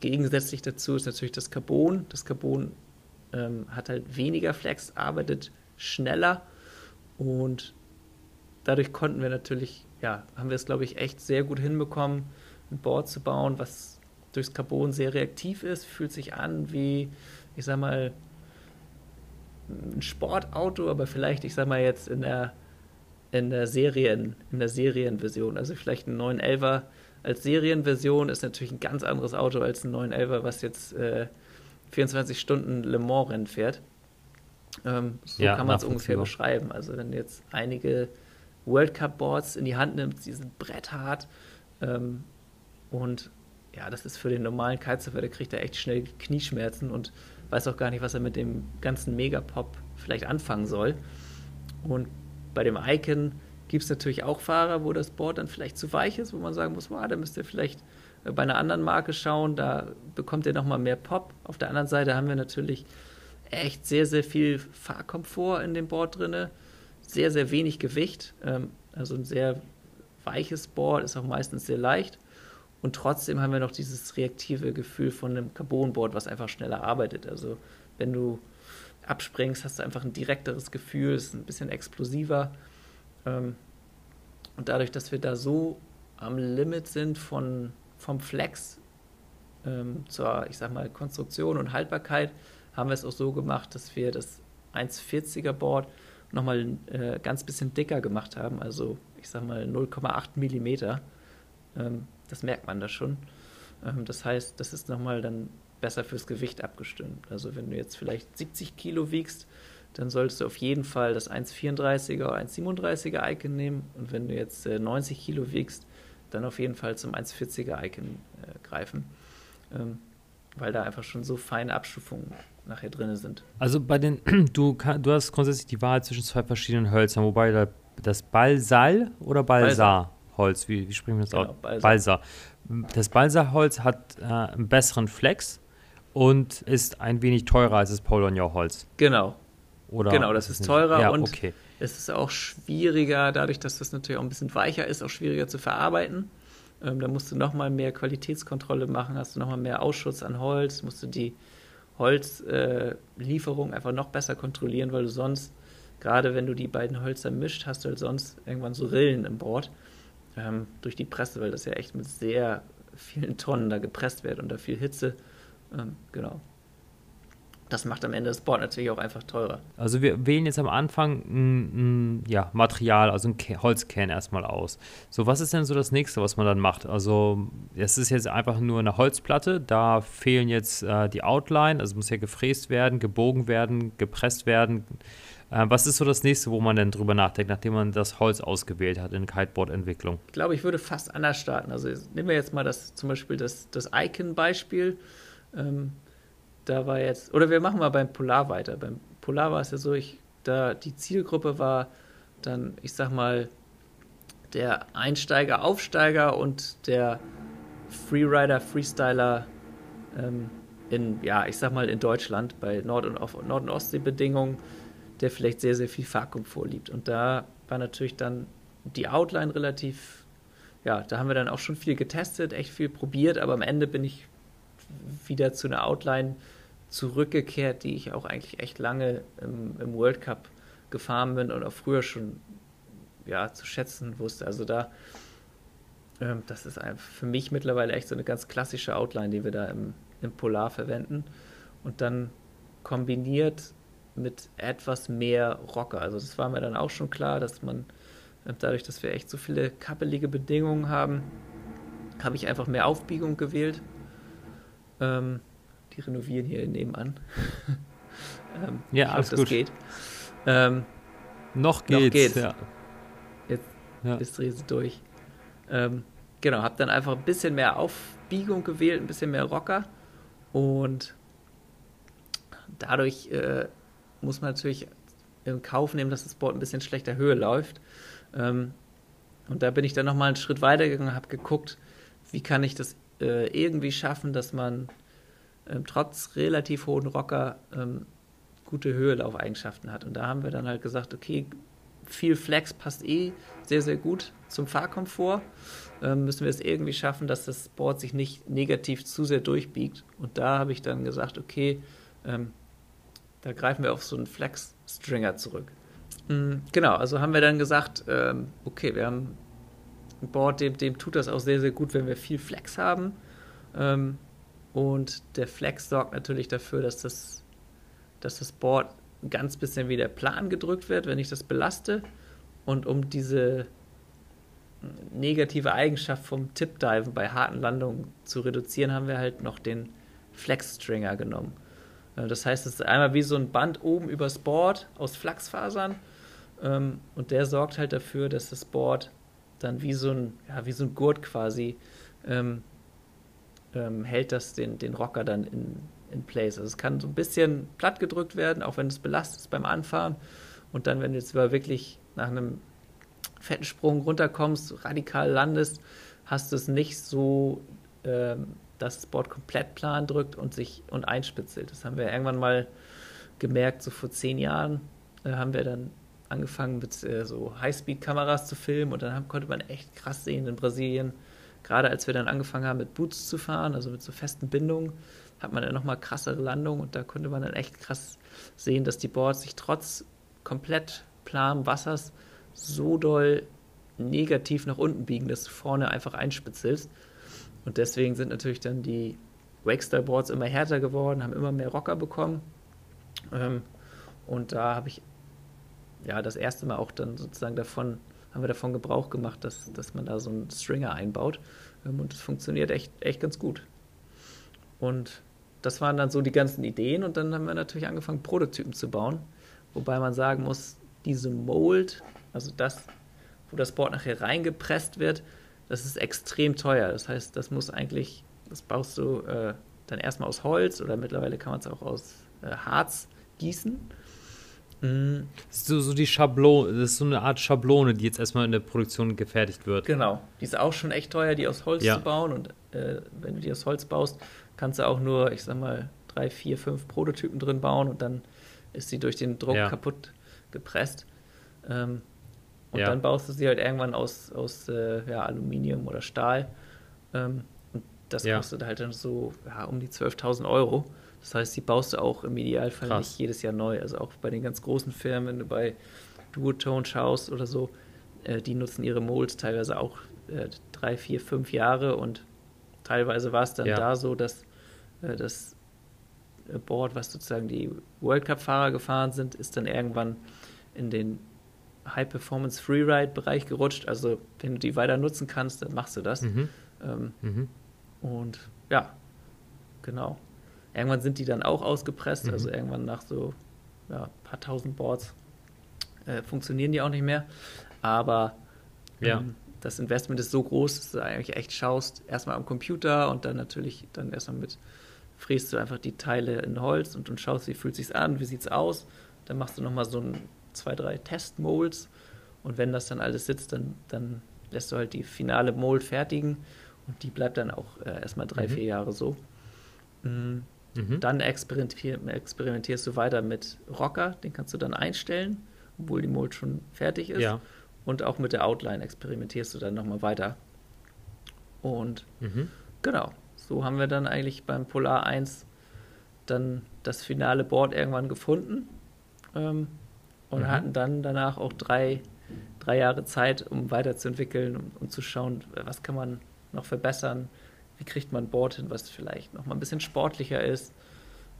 Gegensätzlich dazu ist natürlich das Carbon. Das Carbon ähm, hat halt weniger Flex, arbeitet schneller und dadurch konnten wir natürlich, ja, haben wir es, glaube ich, echt sehr gut hinbekommen, ein Board zu bauen, was durchs Carbon sehr reaktiv ist, fühlt sich an wie, ich sag mal, ein Sportauto, aber vielleicht, ich sag mal jetzt in der, in der Serien, in der Serienversion. Also vielleicht ein 911er als Serienversion ist natürlich ein ganz anderes Auto als ein 911er, was jetzt äh, 24 Stunden Le Mans Rennen fährt. Ähm, so ja, kann man es ungefähr beschreiben. Also wenn du jetzt einige World Cup Boards in die Hand nimmst, die sind bretthart ähm, und ja, das ist für den normalen Kitesurfer, der kriegt da echt schnell Knieschmerzen und weiß auch gar nicht, was er mit dem ganzen Megapop vielleicht anfangen soll. Und bei dem Icon gibt es natürlich auch Fahrer, wo das Board dann vielleicht zu weich ist, wo man sagen muss, wow, da müsst ihr vielleicht äh, bei einer anderen Marke schauen, da bekommt ihr nochmal mehr Pop. Auf der anderen Seite haben wir natürlich echt sehr, sehr viel Fahrkomfort in dem Board drin, sehr, sehr wenig Gewicht, ähm, also ein sehr weiches Board, ist auch meistens sehr leicht. Und trotzdem haben wir noch dieses reaktive Gefühl von einem Carbonboard, was einfach schneller arbeitet. Also wenn du abspringst, hast du einfach ein direkteres Gefühl, ist ein bisschen explosiver. Ähm, und dadurch, dass wir da so am Limit sind von, vom Flex ähm, zur, ich sag mal, Konstruktion und Haltbarkeit, haben wir es auch so gemacht, dass wir das 1,40er Board nochmal äh, ganz bisschen dicker gemacht haben, also ich sag mal 0,8 Millimeter. Ähm, das merkt man da schon. Ähm, das heißt, das ist nochmal dann besser fürs Gewicht abgestimmt. Also wenn du jetzt vielleicht 70 Kilo wiegst, dann solltest du auf jeden Fall das 1,34er oder 1,37er Icon nehmen. Und wenn du jetzt äh, 90 Kilo wiegst, dann auf jeden Fall zum 1,40er Icon äh, greifen. Ähm, weil da einfach schon so feine Abstufungen nachher drin sind. Also bei den, du, du hast grundsätzlich die Wahl zwischen zwei verschiedenen Hölzern, wobei das Balsal oder Balsar? Holz, wie, wie sprechen wir das genau, aus? Balsa. Balsa. Das Balsa-Holz hat äh, einen besseren Flex und ist ein wenig teurer als das Paulognon-Holz. Genau. Oder genau, das ist teurer ja, und okay. es ist auch schwieriger, dadurch, dass das natürlich auch ein bisschen weicher ist, auch schwieriger zu verarbeiten. Ähm, da musst du nochmal mehr Qualitätskontrolle machen, hast du nochmal mehr Ausschuss an Holz, musst du die Holzlieferung äh, einfach noch besser kontrollieren, weil du sonst, gerade wenn du die beiden Hölzer mischt, hast du halt sonst irgendwann so Rillen im Board ähm, durch die Presse, weil das ja echt mit sehr vielen Tonnen da gepresst wird und da viel Hitze. Ähm, genau. Das macht am Ende das Board natürlich auch einfach teurer. Also wir wählen jetzt am Anfang ein, ein ja, Material, also ein Holzkern erstmal aus. So, was ist denn so das nächste, was man dann macht? Also es ist jetzt einfach nur eine Holzplatte, da fehlen jetzt äh, die Outline, also muss ja gefräst werden, gebogen werden, gepresst werden. Äh, was ist so das nächste, wo man denn drüber nachdenkt, nachdem man das Holz ausgewählt hat in Kiteboard-Entwicklung? Ich glaube, ich würde fast anders starten. Also nehmen wir jetzt mal das, zum Beispiel das, das Icon-Beispiel. Ähm, da war jetzt, oder wir machen mal beim Polar weiter. Beim Polar war es ja so, ich, da die Zielgruppe war dann, ich sag mal, der Einsteiger, Aufsteiger und der Freerider, Freestyler ähm, in, ja, ich sag mal in Deutschland bei Nord- und, Nord- und Ostsee-Bedingungen der vielleicht sehr, sehr viel Fahrkomfort liebt. Und da war natürlich dann die Outline relativ, ja, da haben wir dann auch schon viel getestet, echt viel probiert, aber am Ende bin ich wieder zu einer Outline zurückgekehrt, die ich auch eigentlich echt lange im, im World Cup gefahren bin und auch früher schon ja, zu schätzen wusste. Also da, ähm, das ist für mich mittlerweile echt so eine ganz klassische Outline, die wir da im, im Polar verwenden. Und dann kombiniert mit etwas mehr Rocker. Also das war mir dann auch schon klar, dass man äh, dadurch, dass wir echt so viele kappelige Bedingungen haben, habe ich einfach mehr Aufbiegung gewählt. Ähm, die renovieren hier nebenan. ähm, ja, alles hoffe, gut. geht. Ähm, noch geht's. Noch geht's. Ja. Jetzt ja. ist Drese durch. Ähm, genau, habe dann einfach ein bisschen mehr Aufbiegung gewählt, ein bisschen mehr Rocker und dadurch äh, muss man natürlich in Kauf nehmen, dass das Board ein bisschen schlechter Höhe läuft. Ähm, und da bin ich dann nochmal einen Schritt weiter gegangen habe geguckt, wie kann ich das äh, irgendwie schaffen, dass man ähm, trotz relativ hohen Rocker ähm, gute Höhelaufeigenschaften hat. Und da haben wir dann halt gesagt, okay, viel Flex passt eh sehr, sehr gut zum Fahrkomfort. Ähm, müssen wir es irgendwie schaffen, dass das Board sich nicht negativ zu sehr durchbiegt. Und da habe ich dann gesagt, okay, ähm, da greifen wir auf so einen Flex-Stringer zurück. Mhm, genau, also haben wir dann gesagt, ähm, okay, wir haben ein Board, dem, dem tut das auch sehr, sehr gut, wenn wir viel Flex haben. Ähm, und der Flex sorgt natürlich dafür, dass das, dass das Board ein ganz bisschen wie der Plan gedrückt wird, wenn ich das belaste. Und um diese negative Eigenschaft vom Tip-Diven bei harten Landungen zu reduzieren, haben wir halt noch den Flex-Stringer genommen. Äh, das heißt, es ist einmal wie so ein Band oben übers Board aus Flachsfasern. Ähm, und der sorgt halt dafür, dass das Board dann wie so ein, ja, wie so ein Gurt quasi ähm, ähm, hält das den, den Rocker dann in, in place. Also es kann so ein bisschen platt gedrückt werden, auch wenn es belastet ist beim Anfahren. Und dann, wenn du jetzt wirklich nach einem fetten Sprung runterkommst, radikal landest, hast du es nicht so, ähm, das Board komplett plan drückt und sich und einspitzelt. Das haben wir irgendwann mal gemerkt, so vor zehn Jahren äh, haben wir dann angefangen mit äh, so Highspeed-Kameras zu filmen und dann haben, konnte man echt krass sehen in Brasilien, gerade als wir dann angefangen haben mit Boots zu fahren, also mit so festen Bindungen, hat man dann nochmal krassere Landungen und da konnte man dann echt krass sehen, dass die Boards sich trotz komplett planem Wassers so doll negativ nach unten biegen, dass du vorne einfach einspitzelst. Und deswegen sind natürlich dann die Wakestyle-Boards immer härter geworden, haben immer mehr Rocker bekommen. Ähm, und da habe ich ja das erste Mal auch dann sozusagen davon, haben wir davon Gebrauch gemacht, dass, dass man da so einen Stringer einbaut. Ähm, und es funktioniert echt, echt ganz gut. Und das waren dann so die ganzen Ideen und dann haben wir natürlich angefangen, Prototypen zu bauen. Wobei man sagen muss, diese Mold, also das, wo das Board nachher reingepresst wird, das ist extrem teuer. Das heißt, das muss eigentlich, das baust du äh, dann erstmal aus Holz oder mittlerweile kann man es auch aus äh, Harz gießen. Mhm. So, so die Schablone, das ist so eine Art Schablone, die jetzt erstmal in der Produktion gefertigt wird. Genau. Die ist auch schon echt teuer, die aus Holz ja. zu bauen. Und äh, wenn du die aus Holz baust, kannst du auch nur, ich sag mal, drei, vier, fünf Prototypen drin bauen und dann ist sie durch den Druck ja. kaputt gepresst. Ähm, und ja. dann baust du sie halt irgendwann aus, aus äh, ja, Aluminium oder Stahl. Ähm, und das ja. kostet halt dann so ja, um die 12.000 Euro. Das heißt, die baust du auch im Idealfall Krass. nicht jedes Jahr neu. Also auch bei den ganz großen Firmen, wenn du bei Duotone schaust oder so, äh, die nutzen ihre Molds teilweise auch äh, drei, vier, fünf Jahre und teilweise war es dann da so, dass äh, das Board, was sozusagen die World Cup-Fahrer gefahren sind, ist dann irgendwann in den High-Performance Freeride-Bereich gerutscht. Also wenn du die weiter nutzen kannst, dann machst du das. Mhm. Ähm, mhm. Und ja, genau. Irgendwann sind die dann auch ausgepresst, mhm. also irgendwann nach so ja, paar tausend Boards äh, funktionieren die auch nicht mehr. Aber ja. ähm, das Investment ist so groß, dass du eigentlich echt schaust, erstmal am Computer und dann natürlich dann erstmal mit fräst du einfach die Teile in Holz und, und schaust, wie fühlt sich's an, wie sieht's aus. Dann machst du nochmal so ein zwei, drei Testmolds und wenn das dann alles sitzt, dann, dann lässt du halt die finale Mold fertigen und die bleibt dann auch äh, erstmal drei, mhm. vier Jahre so. Mhm. Mhm. Dann experimentier, experimentierst du weiter mit Rocker, den kannst du dann einstellen, obwohl die Mold schon fertig ist. Ja. Und auch mit der Outline experimentierst du dann nochmal weiter. Und mhm. genau, so haben wir dann eigentlich beim Polar 1 dann das finale Board irgendwann gefunden. Ähm, und mhm. hatten dann danach auch drei, drei Jahre Zeit, um weiterzuentwickeln und um, um zu schauen, was kann man noch verbessern, wie kriegt man ein Board hin, was vielleicht noch mal ein bisschen sportlicher ist,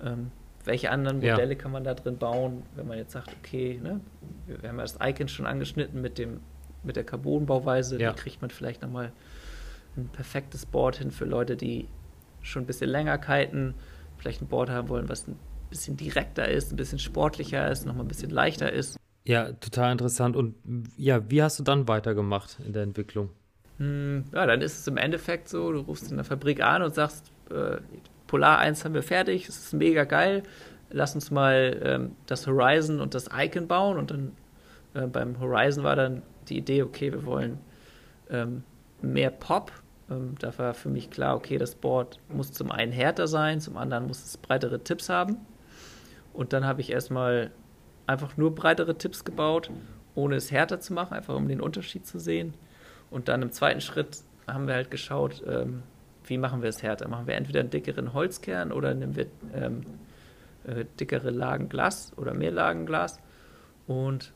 ähm, welche anderen Modelle ja. kann man da drin bauen, wenn man jetzt sagt, okay, ne, wir, wir haben ja das Icon schon angeschnitten mit dem mit der Carbonbauweise, ja. wie kriegt man vielleicht noch mal ein perfektes Board hin für Leute, die schon ein bisschen länger kiten, vielleicht ein Board haben wollen, was ein bisschen direkter ist, ein bisschen sportlicher ist, nochmal ein bisschen leichter ist. Ja, total interessant. Und ja, wie hast du dann weitergemacht in der Entwicklung? Hm, ja, dann ist es im Endeffekt so, du rufst in der Fabrik an und sagst, äh, Polar 1 haben wir fertig, es ist mega geil, lass uns mal ähm, das Horizon und das Icon bauen. Und dann äh, beim Horizon war dann die Idee, okay, wir wollen ähm, mehr Pop. Ähm, da war für mich klar, okay, das Board muss zum einen härter sein, zum anderen muss es breitere Tipps haben. Und dann habe ich erstmal einfach nur breitere Tipps gebaut, ohne es härter zu machen, einfach um den Unterschied zu sehen. Und dann im zweiten Schritt haben wir halt geschaut, ähm, wie machen wir es härter? Machen wir entweder einen dickeren Holzkern oder nehmen wir ähm, äh, dickere Lagen Glas oder mehr Lagen Glas. Und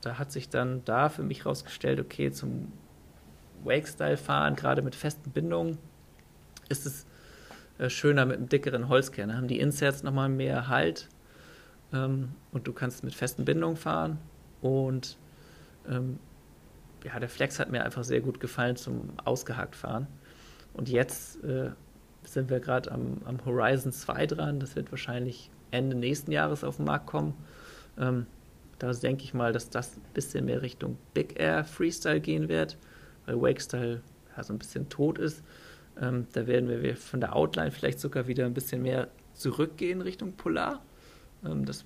da hat sich dann da für mich rausgestellt, okay, zum Wake-Style-Fahren, gerade mit festen Bindungen, ist es schöner mit einem dickeren Holzkern. Da haben die Inserts nochmal mehr Halt ähm, und du kannst mit festen Bindungen fahren. Und ähm, ja, der Flex hat mir einfach sehr gut gefallen zum ausgehakt fahren. Und jetzt äh, sind wir gerade am, am, Horizon 2 dran. Das wird wahrscheinlich Ende nächsten Jahres auf den Markt kommen. Ähm, da denke ich mal, dass das ein bisschen mehr Richtung Big Air Freestyle gehen wird, weil Wakestyle ja, so ein bisschen tot ist. Ähm, da werden wir von der Outline vielleicht sogar wieder ein bisschen mehr zurückgehen Richtung Polar. Ähm, das,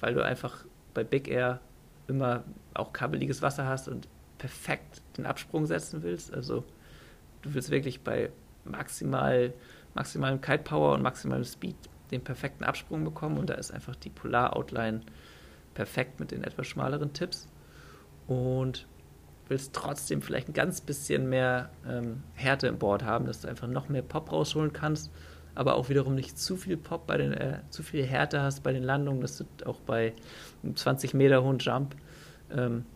weil du einfach bei Big Air immer auch kabeliges Wasser hast und perfekt den Absprung setzen willst. Also du willst wirklich bei maximal, maximalem Kite Power und maximalem Speed den perfekten Absprung bekommen und da ist einfach die Polar Outline perfekt mit den etwas schmaleren Tipps und willst trotzdem vielleicht ein ganz bisschen mehr ähm, Härte im Board haben, dass du einfach noch mehr Pop rausholen kannst, aber auch wiederum nicht zu viel Pop bei den, äh, zu viel Härte hast bei den Landungen, dass du auch bei einem 20 Meter hohen Jump ähm,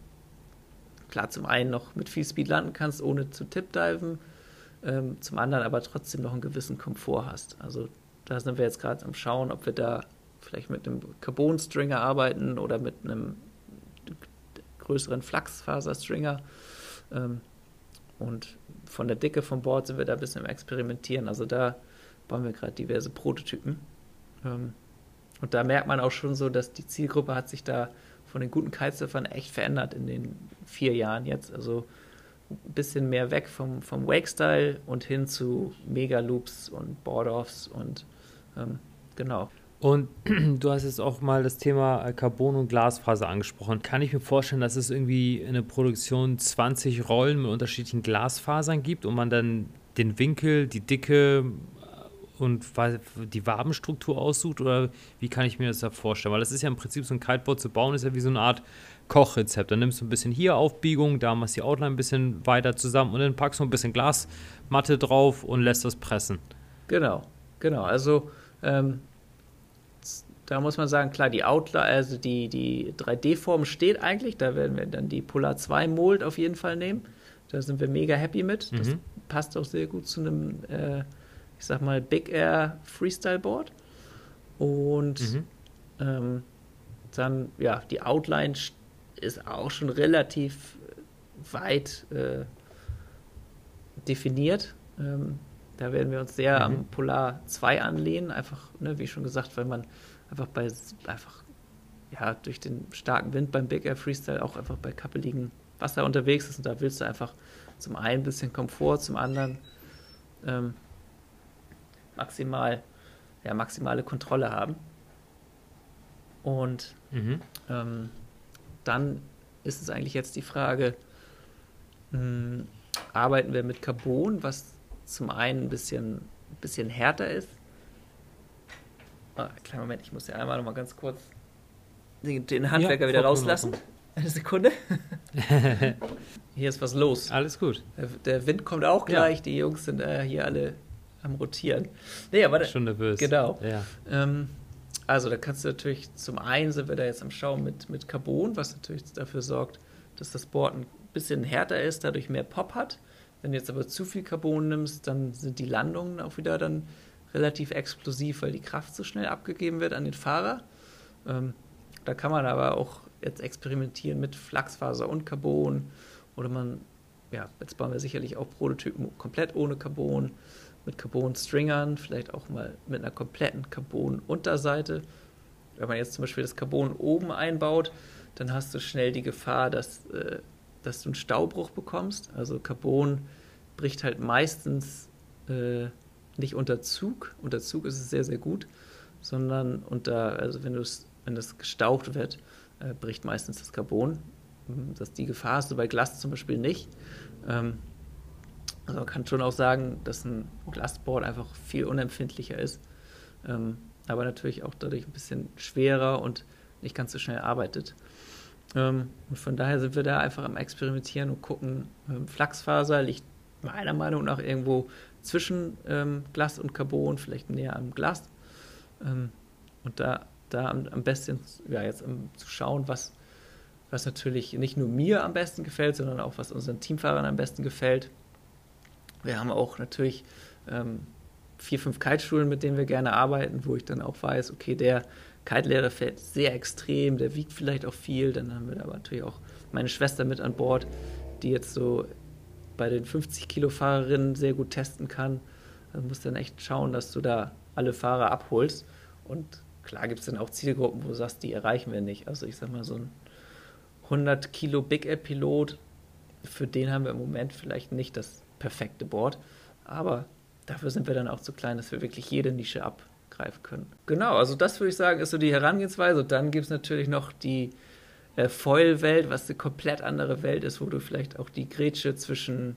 klar zum einen noch mit viel Speed landen kannst, ohne zu tipdiven, ähm, zum anderen aber trotzdem noch einen gewissen Komfort hast. Also da sind wir jetzt gerade am Schauen, ob wir da vielleicht mit einem Carbon-Stringer arbeiten oder mit einem größeren Flachsfaser-Stringer. Ähm, und von der Dicke vom Board sind wir da ein bisschen im Experimentieren. Also da bauen wir gerade diverse Prototypen. Ähm, und da merkt man auch schon so, dass die Zielgruppe hat sich da von den guten Kitesurfern echt verändert in den vier Jahren jetzt. Also ein bisschen mehr weg vom, vom Wake-Style und hin zu Mega-Loops und Board-Offs und ähm, genau. Und du hast jetzt auch mal das Thema äh, Carbon und Glasfaser angesprochen. Kann ich mir vorstellen, dass es irgendwie in der Produktion 20 Rollen mit unterschiedlichen Glasfasern gibt und man dann den Winkel, die Dicke äh, und die Wabenstruktur aussucht? Oder wie kann ich mir das da vorstellen? Weil das ist ja im Prinzip so ein Kiteboard zu bauen, ist ja wie so eine Art Kochrezept. Dann nimmst du ein bisschen hier Aufbiegung, da machst du die Outline ein bisschen weiter zusammen und dann packst du ein bisschen Glasmatte drauf und lässt das pressen. Genau, genau. Also ähm, da muss man sagen, klar, die Outline, also die, die 3D-Form steht eigentlich. Da werden wir dann die Polar 2 Mold auf jeden Fall nehmen. Da sind wir mega happy mit. Das mhm. passt auch sehr gut zu einem, äh, ich sag mal, Big Air Freestyle Board. Und mhm. ähm, dann, ja, die Outline ist auch schon relativ weit äh, definiert. Ähm, da werden wir uns sehr mhm. am Polar 2 anlehnen, einfach, ne, wie schon gesagt, weil man einfach bei einfach ja durch den starken Wind beim Big Air Freestyle auch einfach bei kappeligen Wasser unterwegs ist und da willst du einfach zum einen ein bisschen Komfort, zum anderen ähm, maximal ja maximale Kontrolle haben und mhm. ähm, dann ist es eigentlich jetzt die Frage, mh, hm, arbeiten wir mit Carbon, was zum einen ein bisschen, ein bisschen härter ist Ah, kleinen Moment, ich muss ja einmal noch mal ganz kurz den, Handwerker ja, wieder rauslassen. Eine Sekunde. hier ist was los. Alles gut. Der, Wind kommt auch gleich. Ja. Die Jungs sind äh, hier alle am Rotieren. Nee, aber Schon nervös. Genau. Ja. Ähm, also da kannst du natürlich, zum einen sind wir da jetzt am Schauen mit, mit Carbon, was natürlich dafür sorgt, dass das Board ein bisschen härter ist, dadurch mehr Pop hat. Wenn du jetzt aber zu viel Carbon nimmst, dann sind die Landungen auch wieder dann relativ explosiv, weil die Kraft so schnell abgegeben wird an den Fahrer. Ähm, da kann man aber auch jetzt experimentieren mit Flachsfaser und Carbon oder man, ja, jetzt bauen wir sicherlich auch Prototypen komplett ohne Carbon, mit Carbon-Stringern, vielleicht auch mal mit einer kompletten Carbon-Unterseite. Wenn man jetzt zum Beispiel das Carbon oben einbaut, dann hast du schnell die Gefahr, dass, äh, dass du einen Staubruch bekommst. Also Carbon bricht halt meistens äh, nicht unter Zug, unter Zug ist es sehr, sehr gut, sondern unter, also wenn, wenn es gestaucht wird, äh, bricht meistens das Carbon. Mhm, das die Gefahr hast du bei Glas zum Beispiel nicht. Ähm, also man kann schon auch sagen, dass ein Glasboard einfach viel unempfindlicher ist, ähm, aber natürlich auch dadurch ein bisschen schwerer und nicht ganz so schnell arbeitet. Ähm, und von daher sind wir da einfach am Experimentieren und gucken. Ähm, Flachsfaser liegt meiner Meinung nach irgendwo zwischen ähm, Glas und Carbon, vielleicht näher am Glas. Ähm, und da, da am, am besten ja, jetzt um, zu schauen, was, was natürlich nicht nur mir am besten gefällt, sondern auch was unseren Teamfahrern am besten gefällt. Wir haben auch natürlich ähm, vier, fünf Kiteschulen, mit denen wir gerne arbeiten, wo ich dann auch weiß, okay, der Kite-Lehrer fährt sehr extrem, der wiegt vielleicht auch viel. Dann haben wir da aber natürlich auch meine Schwester mit an Bord, die jetzt so bei den 50 Kilo Fahrerinnen sehr gut testen kann. Du musst dann echt schauen, dass du da alle Fahrer abholst. Und klar gibt es dann auch Zielgruppen, wo du sagst, die erreichen wir nicht. Also ich sag mal, so ein 100 Kilo Big Air Pilot, für den haben wir im Moment vielleicht nicht das perfekte Board. Aber dafür sind wir dann auch zu klein, dass wir wirklich jede Nische abgreifen können. Genau, also das würde ich sagen, ist so die Herangehensweise. Und dann gibt es natürlich noch die äh, Foil-Welt, was eine komplett andere Welt ist, wo du vielleicht auch die Grätsche zwischen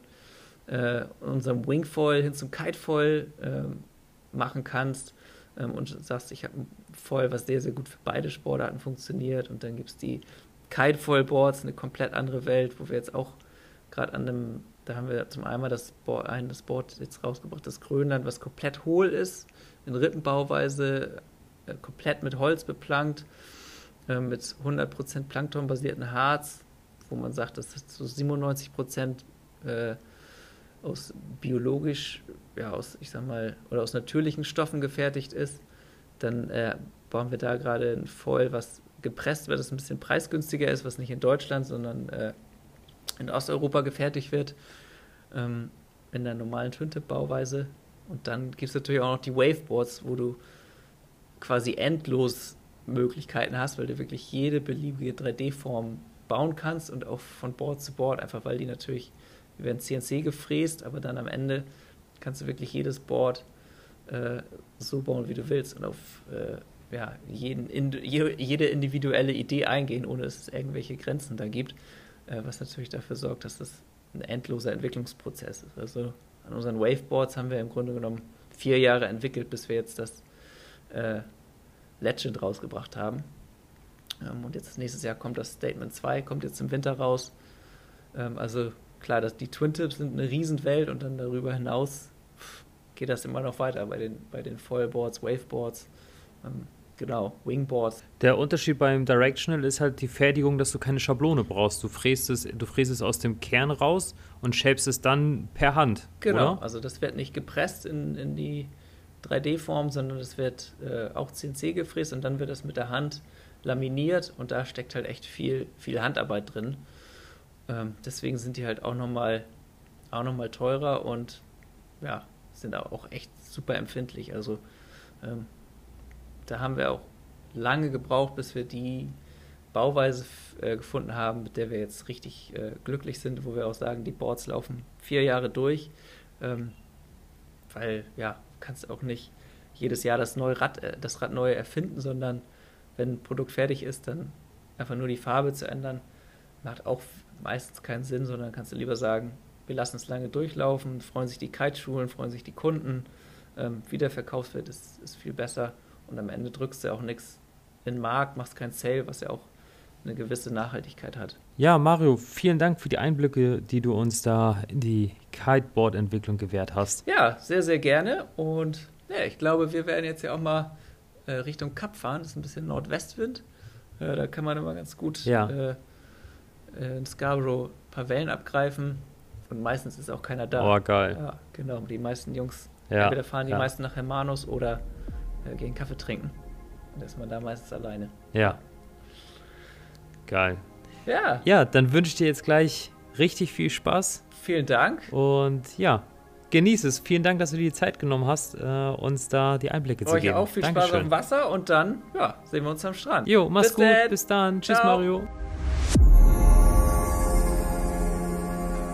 äh, unserem Wingfoil hin zum Kitefoil äh, machen kannst ähm, und sagst, ich habe ein Foil, was sehr, sehr gut für beide Sportarten funktioniert. Und dann gibt es die Kitefoil-Boards, eine komplett andere Welt, wo wir jetzt auch gerade an einem, da haben wir zum einen das Board, ein, das Board jetzt rausgebracht, das Grönland, was komplett hohl ist, in Rippenbauweise, äh, komplett mit Holz beplankt, äh, mit 100% Plankton-basierten Harz, wo man sagt, das ist so 97% äh, aus biologisch, ja, aus, ich sag mal, oder aus natürlichen Stoffen gefertigt ist. Dann äh, bauen wir da gerade ein Foil, was gepresst wird, das ein bisschen preisgünstiger ist, was nicht in Deutschland, sondern äh, in Osteuropa gefertigt wird, ähm, in der normalen Twin-Tip-Bauweise. Und dann gibt es natürlich auch noch die Waveboards, wo du quasi endlos Möglichkeiten hast, weil du wirklich jede beliebige 3D-Form bauen kannst und auch von Board zu Board, einfach weil die natürlich, die werden CNC gefräst, aber dann am Ende kannst du wirklich jedes Board äh, so bauen, wie du willst und auf äh, ja, jeden, in, jede individuelle Idee eingehen, ohne dass es irgendwelche Grenzen da gibt, äh, was natürlich dafür sorgt, dass das ein endloser Entwicklungsprozess ist. Also an unseren Waveboards haben wir im Grunde genommen vier Jahre entwickelt, bis wir jetzt das äh, Legend rausgebracht haben. Ähm, und jetzt nächstes Jahr kommt das Statement 2, kommt jetzt im Winter raus. Ähm, also klar, dass die Twin Tips sind eine Riesenwelt und dann darüber hinaus geht das immer noch weiter bei den, bei den Foilboards, Waveboards. Ähm, Genau, Wingboards. Der Unterschied beim Directional ist halt die Fertigung, dass du keine Schablone brauchst. Du fräst es, du fräst es aus dem Kern raus und shapest es dann per Hand. Genau, oder? also das wird nicht gepresst in, in die 3D-Form, sondern das wird äh, auch CNC gefräst und dann wird das mit der Hand laminiert und da steckt halt echt viel, viel Handarbeit drin. Ähm, deswegen sind die halt auch nochmal auch noch mal teurer und ja, sind auch echt super empfindlich. Also ähm, da haben wir auch lange gebraucht, bis wir die Bauweise äh, gefunden haben, mit der wir jetzt richtig äh, glücklich sind, wo wir auch sagen, die Boards laufen vier Jahre durch, ähm, weil ja, kannst auch nicht jedes Jahr das neue Rad, äh, das Rad neu erfinden, sondern wenn ein Produkt fertig ist, dann einfach nur die Farbe zu ändern, macht auch meistens keinen Sinn, sondern kannst du lieber sagen, wir lassen es lange durchlaufen, freuen sich die Kiteschulen, freuen sich die Kunden, ähm, wie der verkauft wird, ist, ist viel besser. Und am Ende drückst du auch nichts in den Markt, machst kein Sale, was ja auch eine gewisse Nachhaltigkeit hat. Ja, Mario, vielen Dank für die Einblicke, die du uns da in die Kiteboard-Entwicklung gewährt hast. Ja, sehr, sehr gerne. Und ja, ich glaube, wir werden jetzt ja auch mal äh, Richtung Kap fahren. Das ist ein bisschen Nordwestwind. Äh, da kann man immer ganz gut ja. äh, äh in Scarborough ein paar Wellen abgreifen. Und meistens ist auch keiner da. Oh, geil. Ja, genau. Die meisten Jungs, ja, entweder fahren die meisten nach Hermanus oder äh, gehen Kaffee trinken. Und ist man da meistens alleine. Ja. Geil. Ja. Ja, dann wünsche ich dir jetzt gleich richtig viel Spaß. Vielen Dank. Und ja, genieß es. Vielen Dank, dass du dir die Zeit genommen hast, äh, uns da die Einblicke Euch zu geben. auch viel Dankeschön. Spaß dem Wasser und dann ja, sehen wir uns am Strand. Jo, mach's Bis gut. dann. Bis dann. Tschüss, Ciao. Mario.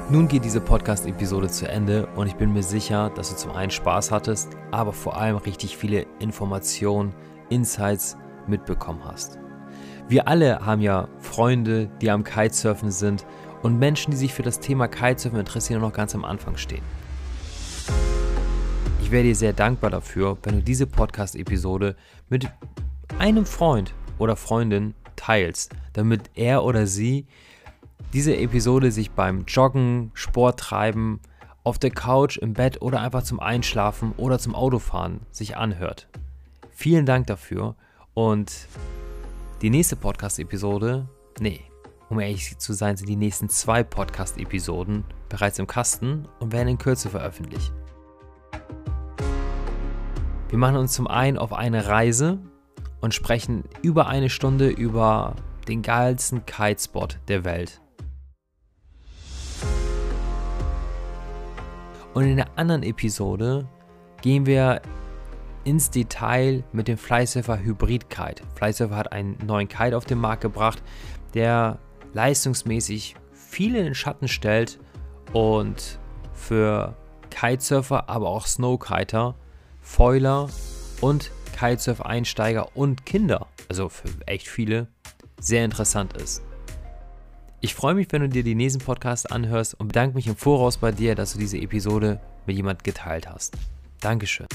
Nun geht diese Podcast-Episode zu Ende und ich bin mir sicher, dass du zum einen Spaß hattest, aber vor allem richtig viele Informationen, Insights mitbekommen hast. Wir alle haben ja Freunde, die am Kitesurfen sind und Menschen, die sich für das Thema Kitesurfen interessieren noch ganz am Anfang stehen. Ich wäre dir sehr dankbar dafür, wenn du diese Podcast-Episode mit einem Freund oder Freundin teilst, damit er oder sie diese Episode sich beim Joggen, Sport treiben, auf der Couch, im Bett oder einfach zum Einschlafen oder zum Autofahren sich anhört. Vielen Dank dafür und die nächste Podcast-Episode, nee, um ehrlich zu sein, sind die nächsten zwei Podcast-Episoden bereits im Kasten und werden in Kürze veröffentlicht. Wir machen uns zum einen auf eine Reise und sprechen über eine Stunde über den geilsten Kitespot der Welt. Und in der anderen Episode gehen wir ins Detail mit dem Flysurfer Hybrid Kite. Flysurfer hat einen neuen Kite auf den Markt gebracht, der leistungsmäßig viel in den Schatten stellt und für Kitesurfer, aber auch Snowkiter, Foiler und Kitesurf-Einsteiger und Kinder, also für echt viele, sehr interessant ist. Ich freue mich, wenn du dir die nächsten Podcasts anhörst und bedanke mich im Voraus bei dir, dass du diese Episode mit jemand geteilt hast. Dankeschön.